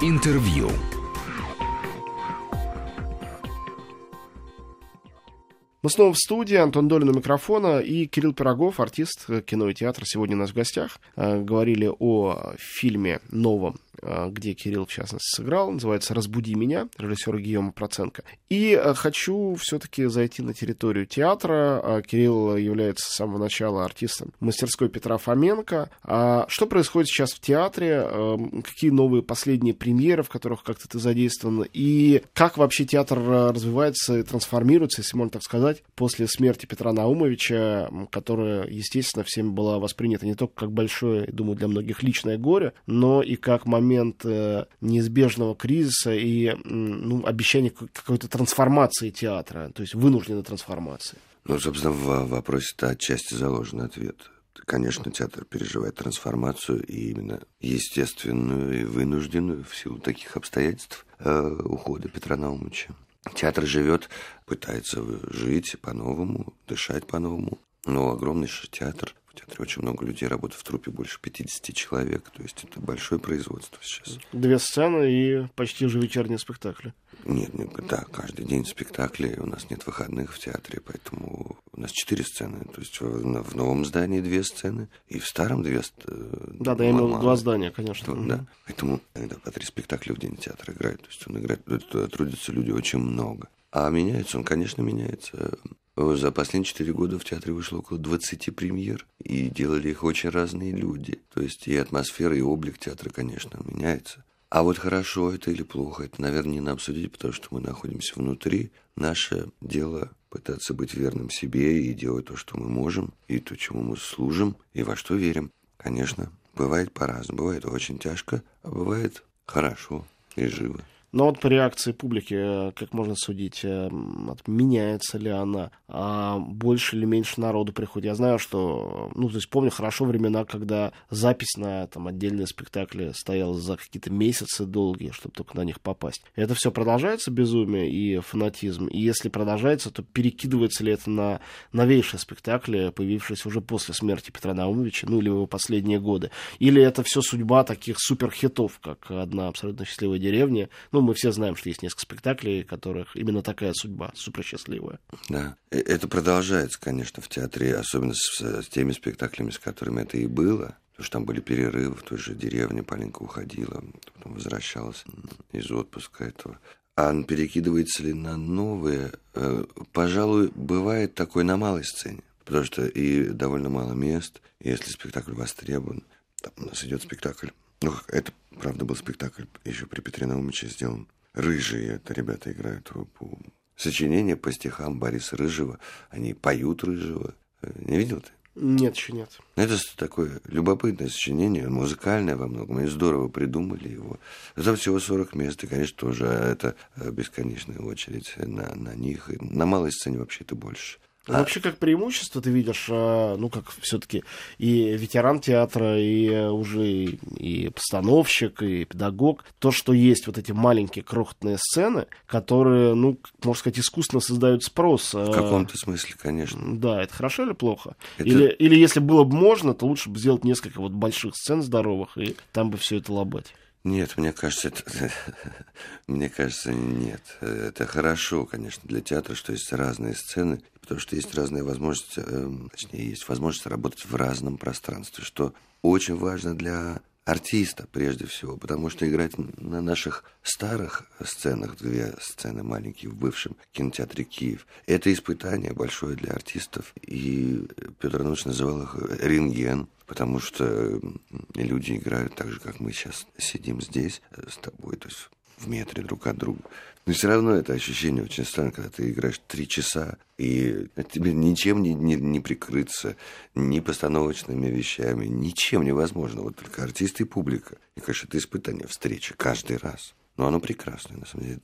Интервью. Мы снова в студии, Антон Долин у микрофона и Кирилл Пирогов, артист кино и театра, сегодня у нас в гостях. Э, говорили о фильме новом Э, где Кирилл, в частности, сыграл. Называется «Разбуди меня», режиссера Гийома Проценко. И э, хочу все-таки зайти на территорию театра. Э, Кирилл является с самого начала артистом мастерской Петра Фоменко. А что происходит сейчас в театре? Какие новые последние премьеры, в которых как-то ты задействован? И как вообще театр развивается и трансформируется, если можно так сказать, после смерти Петра Наумовича, которая, естественно, всеми была воспринята не только как большое, думаю, для многих личное горе, но и как момент момент э, неизбежного кризиса и ну, обещание какой-то трансформации театра, то есть вынужденной трансформации. Ну, собственно, в вопросе-то отчасти заложен ответ. Конечно, театр переживает трансформацию, и именно естественную и вынужденную в силу таких обстоятельств э, ухода Петра Наумовича. Театр живет, пытается жить по-новому, дышать по-новому. Но огромный же театр театре очень много людей работает в трупе, больше 50 человек. То есть это большое производство сейчас. Две сцены и почти уже вечерние спектакли. Нет, нет, да, каждый день спектакли. У нас нет выходных в театре, поэтому у нас четыре сцены. То есть в, новом здании две сцены, и в старом две сцены. Да, да, я имел два здания, конечно. То, да. Поэтому иногда по три спектакля в день театр играет. То есть он играет, трудятся люди очень много. А меняется он, конечно, меняется. За последние четыре года в театре вышло около 20 премьер, и делали их очень разные люди. То есть и атмосфера, и облик театра, конечно, меняется. А вот хорошо это или плохо, это, наверное, не нам судить, потому что мы находимся внутри. Наше дело пытаться быть верным себе и делать то, что мы можем, и то, чему мы служим, и во что верим. Конечно, бывает по-разному. Бывает очень тяжко, а бывает хорошо и живо. Но вот по реакции публики, э, как можно судить, э, меняется ли она, а больше или меньше народу приходит. Я знаю, что, ну, то есть помню хорошо времена, когда запись на там отдельные спектакли стояла за какие-то месяцы долгие, чтобы только на них попасть. Это все продолжается безумие и фанатизм. И если продолжается, то перекидывается ли это на новейшие спектакли, появившиеся уже после смерти Петра Наумовича, ну или его последние годы? Или это все судьба таких суперхитов, как «Одна абсолютно счастливая деревня», ну, ну, мы все знаем, что есть несколько спектаклей, которых именно такая судьба, супер счастливая. Да. Э, это продолжается, конечно, в театре, особенно с, с теми спектаклями, с которыми это и было. Потому что там были перерывы в той же деревне, Полинка уходила, потом возвращалась из отпуска этого. А перекидывается ли на новые? Э, пожалуй, бывает такой на малой сцене. Потому что и довольно мало мест. Если спектакль востребован, там у нас идет спектакль. Ну, это Правда, был спектакль еще при Петре Наумовиче сделан. Рыжие, это ребята играют по сочинение по стихам Бориса Рыжего. Они поют Рыжего. Не видел ты? Нет, еще нет. Это такое любопытное сочинение, музыкальное во многом. Они здорово придумали его. Там всего 40 мест, и, конечно, тоже это бесконечная очередь на, на них. И на малой сцене вообще это больше. А... Вообще, как преимущество ты видишь, а, ну, как все-таки и ветеран театра, и уже и постановщик, и педагог, то, что есть вот эти маленькие крохотные сцены, которые, ну, можно сказать, искусственно создают спрос. А, В каком-то смысле, конечно. Да, это хорошо или плохо? Это... Или, или если было бы можно, то лучше бы сделать несколько вот больших сцен здоровых, и там бы все это лобать. Нет, мне кажется, это, мне кажется, нет. Это хорошо, конечно, для театра, что есть разные сцены, потому что есть разные возможности, э, точнее, есть возможность работать в разном пространстве, что очень важно для артиста прежде всего, потому что играть на наших старых сценах, две сцены маленькие в бывшем кинотеатре Киев, это испытание большое для артистов. И Петр Иванович называл их рентген, потому что люди играют так же, как мы сейчас сидим здесь э, с тобой, то есть в метре друг от друга. Но все равно это ощущение очень странно, когда ты играешь три часа, и тебе ничем не, не, не прикрыться, ни постановочными вещами, ничем невозможно. Вот только артисты и публика. И, конечно, это испытание встречи каждый раз. Но оно прекрасное, на самом деле.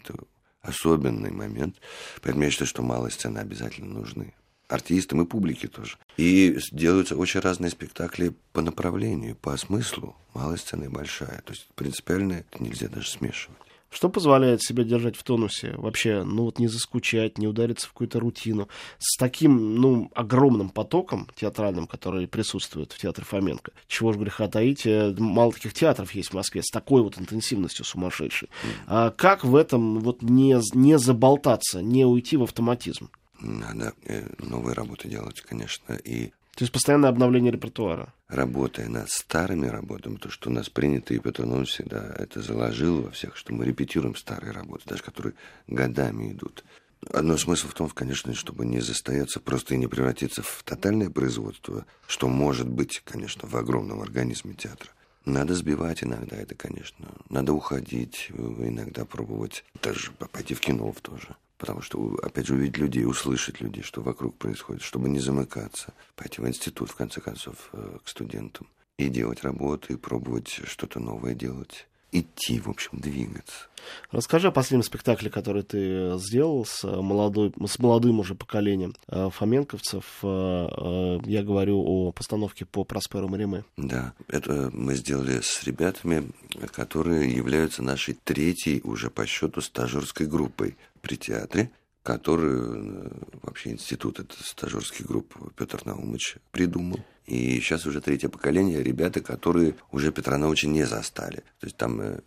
Это особенный момент. Поэтому я считаю, что малые сцены обязательно нужны. Артистам и публике тоже. И делаются очень разные спектакли по направлению, по смыслу. Малая сцена и большая. То есть принципиально это нельзя даже смешивать. Что позволяет себя держать в тонусе? Вообще, ну вот не заскучать, не удариться в какую-то рутину. С таким, ну, огромным потоком театральным, который присутствует в театре Фоменко. Чего ж греха таить, э, мало таких театров есть в Москве с такой вот интенсивностью сумасшедшей. А как в этом вот не, не заболтаться, не уйти в автоматизм? Надо э, новые работы делать, конечно, и то есть постоянное обновление репертуара. Работая над старыми работами, то, что у нас принято, и Петр Иванович всегда это заложил во всех, что мы репетируем старые работы, даже которые годами идут. Одно смысл в том, конечно, чтобы не застояться просто и не превратиться в тотальное производство, что может быть, конечно, в огромном организме театра. Надо сбивать иногда это, конечно. Надо уходить, иногда пробовать даже пойти в кино тоже. Потому что, опять же, увидеть людей, услышать людей, что вокруг происходит, чтобы не замыкаться, пойти в институт, в конце концов, э, к студентам. И делать работу, и пробовать что-то новое делать. Идти, в общем, двигаться. Расскажи о последнем спектакле, который ты сделал с, молодой, с молодым уже поколением э, фоменковцев. Э, я говорю о постановке по Просперу Мариме. Да, это мы сделали с ребятами, которые являются нашей третьей уже по счету стажерской группой при театре, которую э, вообще институт, это стажерский групп Петр Наумович придумал. И сейчас уже третье поколение ребята, которые уже Петра Наумовича не застали. То есть там, э,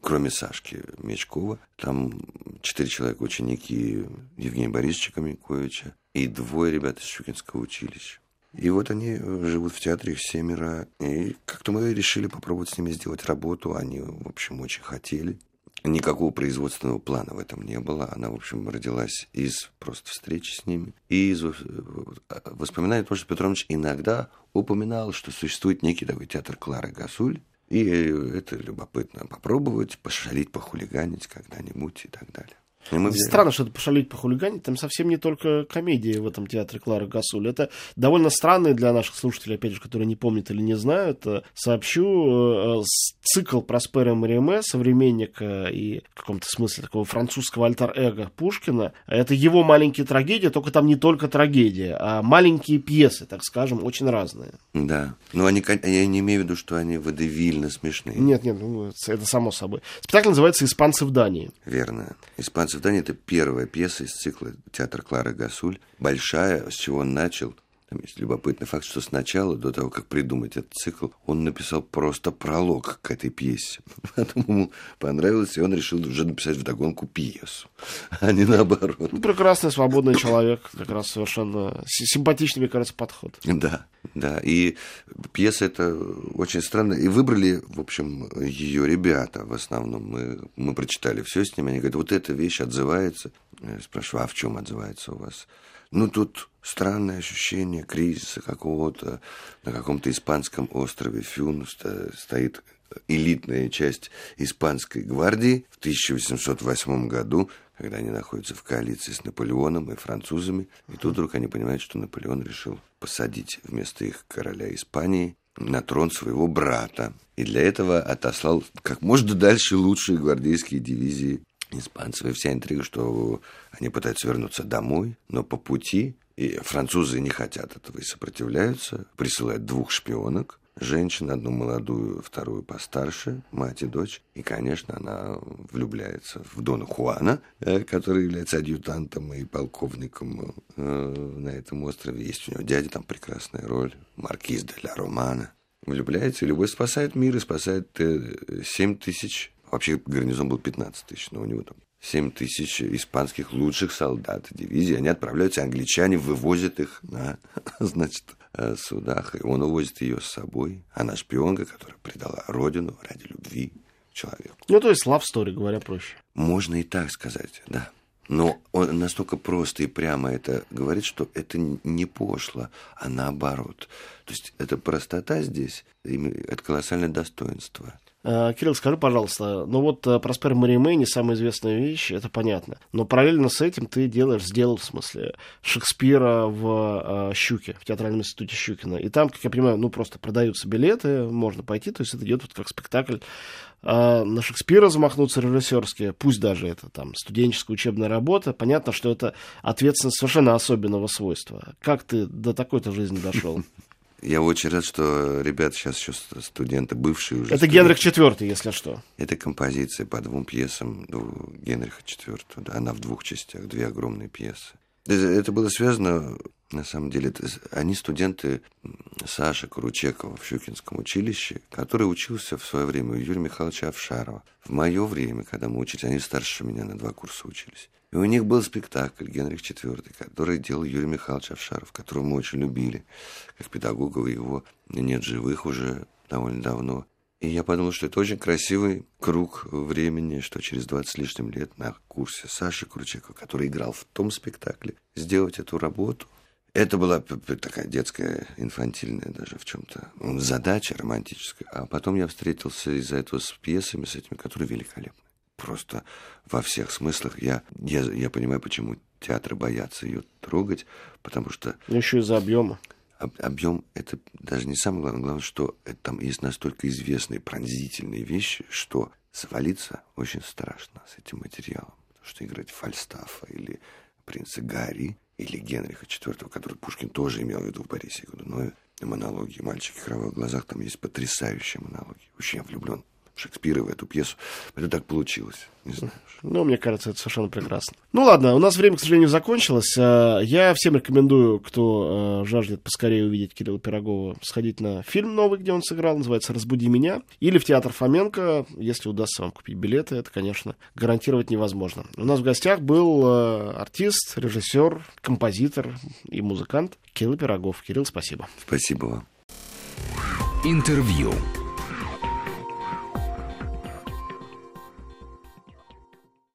кроме Сашки Мечкова, там четыре человека ученики Евгения Борисовича Каменковича и двое ребят из Щукинского училища. И вот они живут в театре, их семеро. И как-то мы решили попробовать с ними сделать работу. Они, в общем, очень хотели. Никакого производственного плана в этом не было. Она, в общем, родилась из просто встречи с ними. И из воспоминаний, потому что Петрович иногда упоминал, что существует некий такой театр Клары Гасуль. И это любопытно попробовать, пошалить, похулиганить когда-нибудь и так далее. Мы Странно, что это пошалить, похулиганить. Там совсем не только комедии в этом театре Клары Гасуль. Это довольно странный для наших слушателей, опять же, которые не помнят или не знают. Э, сообщу, э, цикл Проспера Мариме, современника и в каком-то смысле такого французского альтер-эго Пушкина, это его маленькие трагедии, только там не только трагедия, а маленькие пьесы, так скажем, очень разные. Да. Но они, я не имею в виду, что они водевильно смешные. Нет, нет, ну, это само собой. Спектакль называется «Испанцы в Дании». Верно. «Испанцы в Дании» — это первая пьеса из цикла театра Клары Гасуль. Большая, с чего он начал — там есть любопытный факт, что сначала, до того, как придумать этот цикл, он написал просто пролог к этой пьесе. Потом ему понравилось, и он решил уже написать вдогонку пьесу, а не наоборот. Ну, прекрасный, свободный человек, как раз совершенно симпатичный, мне кажется, подход. Да, да. И пьеса это очень странно. И выбрали, в общем, ее ребята в основном. Мы, мы прочитали все с ними. Они говорят, вот эта вещь отзывается. Я спрашиваю, а в чем отзывается у вас? Ну, тут странное ощущение кризиса какого-то. На каком-то испанском острове Фюн стоит элитная часть испанской гвардии в 1808 году, когда они находятся в коалиции с Наполеоном и французами. И тут вдруг они понимают, что Наполеон решил посадить вместо их короля Испании на трон своего брата. И для этого отослал как можно дальше лучшие гвардейские дивизии испанцев. И вся интрига, что они пытаются вернуться домой, но по пути, и французы не хотят этого и сопротивляются, присылают двух шпионок, женщин, одну молодую, вторую постарше, мать и дочь. И, конечно, она влюбляется в Дона Хуана, э, который является адъютантом и полковником э, на этом острове. Есть у него дядя, там прекрасная роль, маркиз де ла Романа. Влюбляется, и любовь спасает мир и спасает э, 7 тысяч Вообще гарнизон был 15 тысяч, но у него там 7 тысяч испанских лучших солдат дивизии. Они отправляются, англичане вывозят их на, значит, э, судах, и он увозит ее с собой. Она шпионка, которая предала родину ради любви человеку. Ну, то есть love story, говоря проще. Можно и так сказать, да. Но он настолько просто и прямо это говорит, что это не пошло, а наоборот. То есть эта простота здесь, это колоссальное достоинство. Э, Кирилл, скажи, пожалуйста, ну вот э, Проспер Мариме не самая известная вещь, это понятно. Но параллельно с этим ты делаешь, сделал, в смысле, Шекспира в э, Щуке, в театральном институте Щукина. И там, как я понимаю, ну просто продаются билеты, можно пойти, то есть это идет вот как спектакль а на Шекспира замахнуться режиссерски, пусть даже это там студенческая учебная работа, понятно, что это ответственность совершенно особенного свойства. Как ты до такой-то жизни дошел? Я очень рад, что ребята сейчас еще студенты, бывшие уже. Это студенты. Генрих IV, если что. Это композиция по двум пьесам Генриха IV. Да, она в двух частях, две огромные пьесы. Это было связано, на самом деле, это, они студенты Саши Кручекова в Щукинском училище, который учился в свое время у Юрия Михайловича Овшарова. В мое время, когда мы учились, они старше меня на два курса учились. И у них был спектакль «Генрих IV», который делал Юрий Михайлович Овшаров, которого мы очень любили, как педагога, его нет живых уже довольно давно. И я подумал, что это очень красивый круг времени, что через 20 с лишним лет на курсе Саши Кручекова, который играл в том спектакле, сделать эту работу. Это была такая детская, инфантильная даже в чем-то задача романтическая. А потом я встретился из-за этого с пьесами, с этими, которые великолепны. Просто во всех смыслах я, я, я понимаю, почему театры боятся ее трогать, потому что... Еще из-за объема объем это даже не самое главное. Главное, что это, там есть настолько известные пронзительные вещи, что свалиться очень страшно с этим материалом. Потому что играть Фальстафа или принца Гарри или Генриха IV, который Пушкин тоже имел в виду в Борисе Годунове, монологи «Мальчики в кровавых глазах», там есть потрясающие монологи. Очень я влюблен Шекспира в эту пьесу. Это так получилось. Не знаю. Ну, мне кажется, это совершенно прекрасно. Ну ладно, у нас время, к сожалению, закончилось. А, я всем рекомендую, кто а, жаждет поскорее увидеть Кирилла Пирогова, сходить на фильм новый, где он сыграл, называется «Разбуди меня», или в театр Фоменко, если удастся вам купить билеты, это, конечно, гарантировать невозможно. У нас в гостях был а, артист, режиссер, композитор и музыкант Кирилл Пирогов. Кирилл, спасибо. Спасибо вам. Интервью.